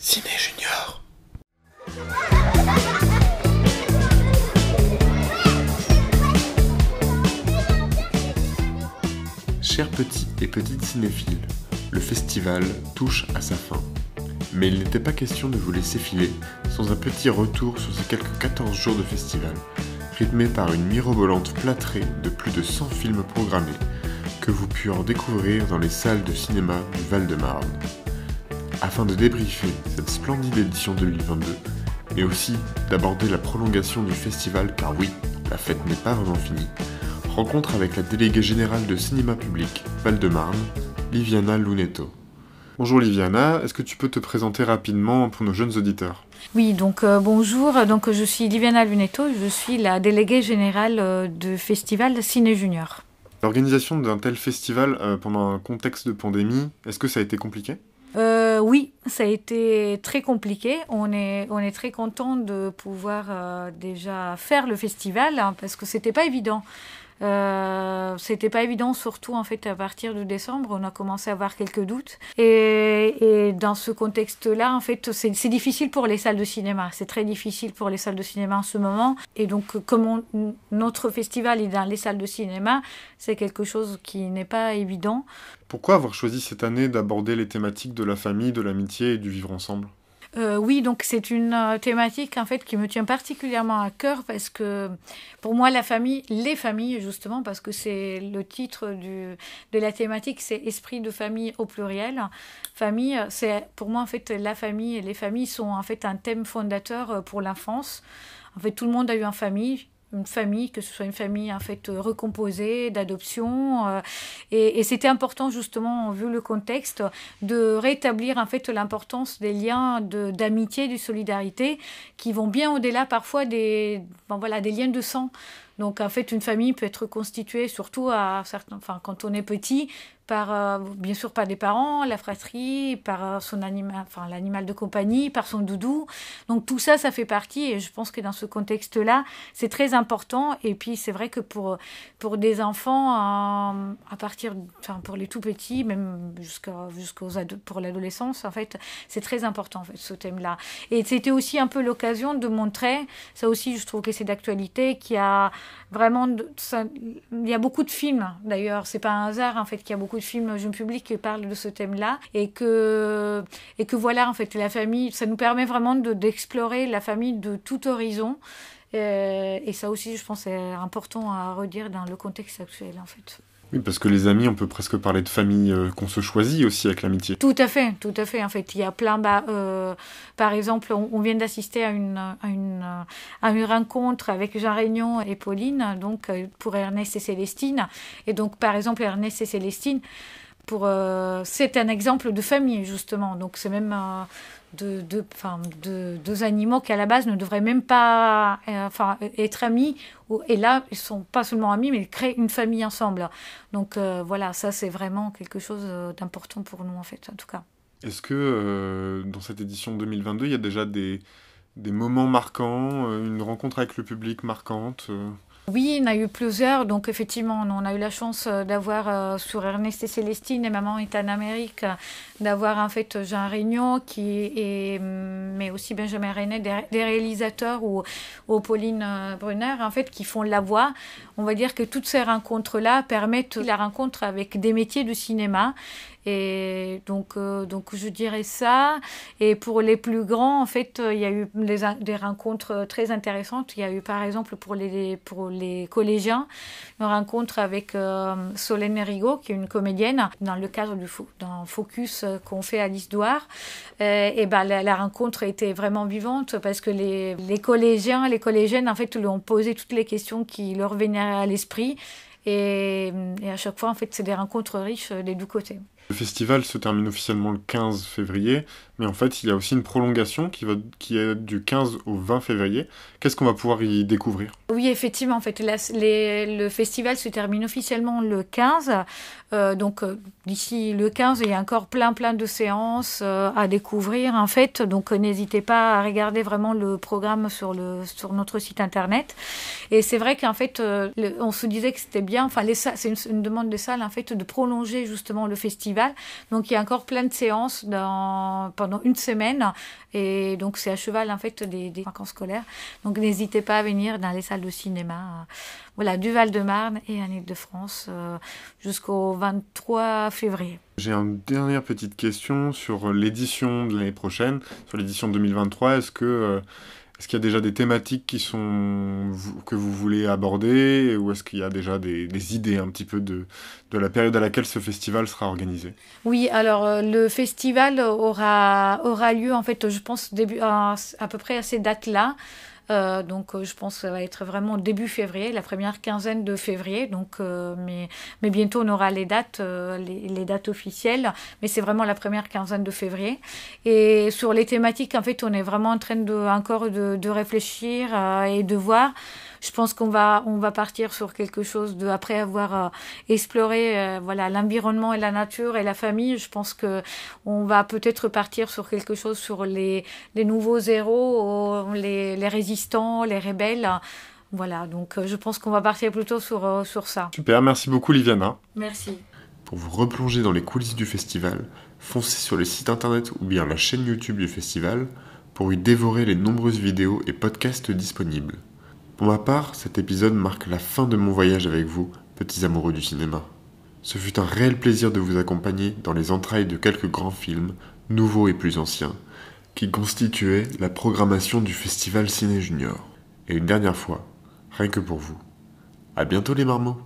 Ciné Junior. Chers petits et petites cinéphiles, le festival touche à sa fin. Mais il n'était pas question de vous laisser filer sans un petit retour sur ces quelques 14 jours de festival, rythmé par une mirobolante plâtrée de plus de 100 films programmés, que vous purent découvrir dans les salles de cinéma du Val-de-Marne. Afin de débriefer cette splendide édition 2022, et aussi d'aborder la prolongation du festival, car oui, la fête n'est pas vraiment finie, rencontre avec la déléguée générale de cinéma public Val-de-Marne, Liviana Lunetto. Bonjour Liviana, est-ce que tu peux te présenter rapidement pour nos jeunes auditeurs? Oui, donc euh, bonjour, donc je suis Liviana Lunetto, je suis la déléguée générale euh, du festival Ciné Junior. L'organisation d'un tel festival euh, pendant un contexte de pandémie, est-ce que ça a été compliqué? Oui, ça a été très compliqué. On est, très content de pouvoir euh, déjà faire le festival hein, parce que c'était pas évident. Euh, c'était pas évident, surtout en fait à partir de décembre, on a commencé à avoir quelques doutes. Et, dans ce contexte-là, en fait, c'est difficile pour les salles de cinéma. C'est très difficile pour les salles de cinéma en ce moment. Et donc, comme notre festival est dans les salles de cinéma, c'est quelque chose qui n'est pas évident. Pourquoi avoir choisi cette année d'aborder les thématiques de la famille, de l'amitié et du vivre ensemble? Euh, oui, donc c'est une euh, thématique en fait qui me tient particulièrement à cœur parce que pour moi la famille, les familles justement parce que c'est le titre de la thématique, c'est esprit de famille au pluriel. Famille, c'est pour moi en fait la famille et les familles sont en fait un thème fondateur euh, pour l'enfance. En fait, tout le monde a eu une famille, une famille, que ce soit une famille en fait recomposée, d'adoption, euh, et, c'était important justement vu le contexte de rétablir en fait l'importance des liens d'amitié, de, solidarité, qui vont bien au-delà parfois des, bon, voilà, des liens de sang. Donc en fait, une famille peut être constituée surtout à certains, enfin quand on est petit, par euh, bien sûr par des parents, la fratrie, par euh, son animal, enfin l'animal de compagnie, par son doudou. Donc tout ça, ça fait partie et je pense que dans ce contexte-là, c'est très important. Et puis c'est vrai que pour pour des enfants, euh, à partir, enfin pour les tout petits, même jusqu'à jusqu'aux pour l'adolescence, en fait, c'est très important en fait, ce thème-là. Et c'était aussi un peu l'occasion de montrer, ça aussi, je trouve que c'est d'actualité, qu'il y a vraiment, il y a beaucoup de films. D'ailleurs, c'est pas un hasard en fait qu'il y a beaucoup de films jeune public qui parlent de ce thème-là et que et que voilà en fait la famille, ça nous permet vraiment de d'explorer la famille de tout horizon. Euh, et ça aussi, je pense, c'est important à redire dans le contexte actuel, en fait. Oui, parce que les amis, on peut presque parler de famille euh, qu'on se choisit aussi avec l'amitié. Tout à fait, tout à fait. En fait, il y a plein. Bah, euh, par exemple, on, vient d'assister à une, à, une, à une rencontre avec Jean Réunion et Pauline, donc euh, pour Ernest et Célestine. Et donc, par exemple, Ernest et Célestine, pour, euh, c'est un exemple de famille, justement. Donc, c'est même euh, de, de, de, deux animaux qui, à la base, ne devraient même pas euh, être amis. Et là, ils sont pas seulement amis, mais ils créent une famille ensemble. Donc, euh, voilà, ça, c'est vraiment quelque chose euh, d'important pour nous, en fait, en tout cas. Est-ce que dans cette édition 2022, il y a déjà des, des moments marquants, une rencontre avec le public marquante Oui, en a eu plusieurs. Donc, effectivement, on a eu la chance euh, d'avoir euh, sur Ernest et Célestine et Maman est en Amérique, d'avoir en fait Jean Réunion qui est, hum, mais aussi Benjamin René, des, réalisateurs ou, ou Pauline euh, Brunner, en fait, qui font la voix. On va dire que toutes ces rencontres-là permettent la rencontre avec des métiers du cinéma. Et donc, euh, donc je dirais ça. Et pour les plus grands, en fait, euh, il y a eu des, rencontres euh, très intéressantes. Il y a eu, par exemple, pour les, pour les collégiens, une rencontre avec Solène Rigaud, qui est une comédienne, dans le cadre du d'un focus qu'on fait à l'histoire. Et ben, la, la rencontre était vraiment vivante parce que les, les collégiens, les collégiennes, en fait, lui ont posé toutes les questions qui leur venaient à l'esprit. Et, et à chaque fois, en fait, c'est des rencontres riches des deux côtés. Le festival se termine officiellement le 15 février, mais en fait, il y a aussi une prolongation qui, va, qui est du 15 au 20 février. Qu'est-ce qu'on va pouvoir y découvrir? Oui, effectivement, en fait, le festival se termine officiellement le 15. Euh, donc, euh, d'ici le 15, il y a encore plein, plein de séances euh, à découvrir, en fait. Donc, n'hésitez pas à regarder vraiment le programme sur, le, sur notre site internet. Et c'est vrai qu'en fait, on se disait que c'était bien, enfin, c'est une, une demande des salles, en fait, de prolonger justement le festival Donc il y a encore plein de séances pendant une semaine. Et donc c'est à cheval en fait des, vacances scolaires. Donc n'hésitez pas à venir dans les salles de cinéma. Voilà, du Val-de-Marne et en Ile-de-France euh, jusqu'au 23 février. J'ai une dernière petite question sur l'édition de l'année prochaine, sur l'édition 2023. Est-ce que euh, est-ce qu'il y a déjà des thématiques qui sont que vous voulez aborder ou est-ce qu'il y a déjà des, idées un petit peu de, de la période à laquelle ce festival sera organisé? Oui, alors euh, le festival aura, aura lieu en fait, je pense, début, à peu près à ces dates-là. Euh, donc euh, je pense que ça va être vraiment début février, la première quinzaine de février. Donc, euh, mais, mais bientôt on aura les dates, les, dates officielles. Mais c'est vraiment la première quinzaine de février. Et sur les thématiques, en fait, on est vraiment en train de encore de, de réfléchir et de voir je pense qu'on va on va partir sur quelque chose de après avoir euh, exploré euh, voilà l'environnement et la nature et la famille je pense que on va peut-être partir sur quelque chose sur les les nouveaux héros les, les résistants les rebelles. Voilà donc euh, je pense qu'on va partir plutôt sur sur ça. Super merci beaucoup Liviana merci. Pour vous replonger dans les coulisses du festival foncez sur le site internet ou bien la chaîne YouTube du festival pour y dévorer les nombreuses vidéos et podcasts disponibles. Pour ma part, cet épisode marque la fin de mon voyage avec vous, petits amoureux du cinéma. Ce fut un réel plaisir de vous accompagner dans les entrailles de quelques grands films, nouveaux et plus anciens, qui constituaient la programmation du Festival Ciné Junior. Et une dernière fois, rien que pour vous. À bientôt les marmots